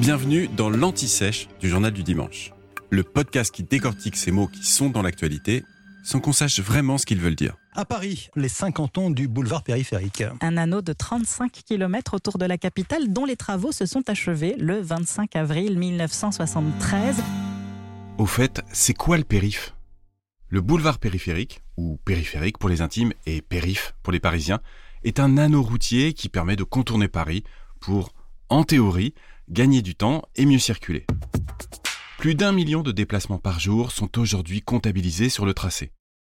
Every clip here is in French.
Bienvenue dans l'Anti-Sèche du Journal du Dimanche, le podcast qui décortique ces mots qui sont dans l'actualité sans qu'on sache vraiment ce qu'ils veulent dire. À Paris, les 50 ans du boulevard périphérique. Un anneau de 35 km autour de la capitale dont les travaux se sont achevés le 25 avril 1973. Au fait, c'est quoi le périph' Le boulevard périphérique, ou périphérique pour les intimes et périph pour les parisiens, est un anneau routier qui permet de contourner Paris pour, en théorie, gagner du temps et mieux circuler. Plus d'un million de déplacements par jour sont aujourd'hui comptabilisés sur le tracé.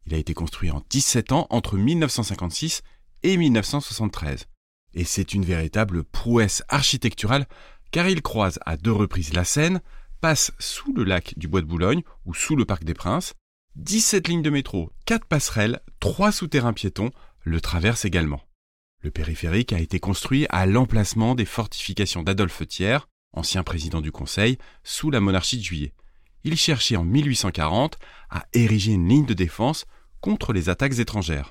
Il a été construit en 17 ans entre 1956 et 1973. Et c'est une véritable prouesse architecturale car il croise à deux reprises la Seine, passe sous le lac du Bois de Boulogne ou sous le Parc des Princes, 17 lignes de métro, 4 passerelles, 3 souterrains piétons le traversent également. Le périphérique a été construit à l'emplacement des fortifications d'Adolphe Thiers, ancien président du Conseil, sous la monarchie de Juillet. Il cherchait en 1840 à ériger une ligne de défense contre les attaques étrangères.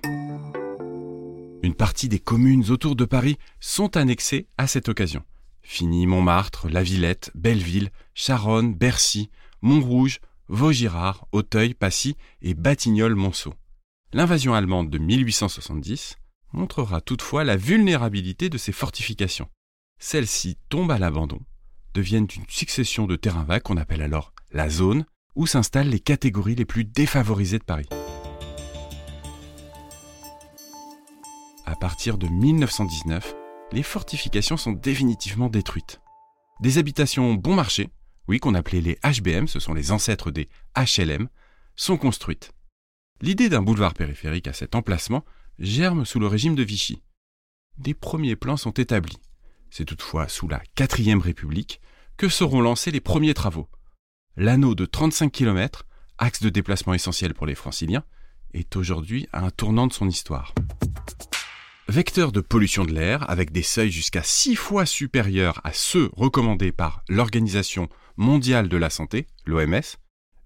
Une partie des communes autour de Paris sont annexées à cette occasion. Fini Montmartre, La Villette, Belleville, Charonne, Bercy, Montrouge, Vaugirard, Auteuil, Passy et Batignolles-Monceau. L'invasion allemande de 1870 montrera toutefois la vulnérabilité de ces fortifications. Celles-ci tombent à l'abandon deviennent une succession de terrains vagues qu'on appelle alors la zone, où s'installent les catégories les plus défavorisées de Paris. À partir de 1919, les fortifications sont définitivement détruites. Des habitations bon marché, oui qu'on appelait les HBM, ce sont les ancêtres des HLM, sont construites. L'idée d'un boulevard périphérique à cet emplacement germe sous le régime de Vichy. Des premiers plans sont établis. C'est toutefois sous la quatrième République que seront lancés les premiers travaux. L'anneau de 35 km, axe de déplacement essentiel pour les franciliens, est aujourd'hui à un tournant de son histoire. Vecteur de pollution de l'air, avec des seuils jusqu'à 6 fois supérieurs à ceux recommandés par l'Organisation mondiale de la santé, l'OMS,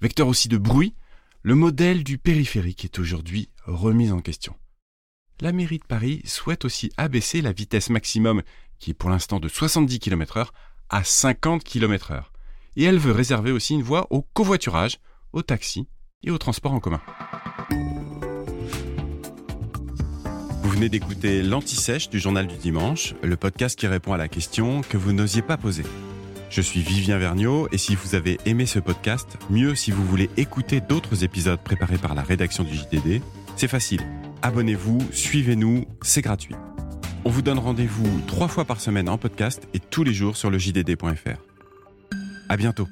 vecteur aussi de bruit, le modèle du périphérique est aujourd'hui remis en question. La mairie de Paris souhaite aussi abaisser la vitesse maximum qui est pour l'instant de 70 km/h, à 50 km/h. Et elle veut réserver aussi une voie au covoiturage, au taxi et au transport en commun. Vous venez d'écouter l'Anti-Sèche du Journal du Dimanche, le podcast qui répond à la question que vous n'osiez pas poser. Je suis Vivien Vergniaud et si vous avez aimé ce podcast, mieux si vous voulez écouter d'autres épisodes préparés par la rédaction du JDD, c'est facile. Abonnez-vous, suivez-nous, c'est gratuit. On vous donne rendez-vous trois fois par semaine en podcast et tous les jours sur le JDD.fr. À bientôt.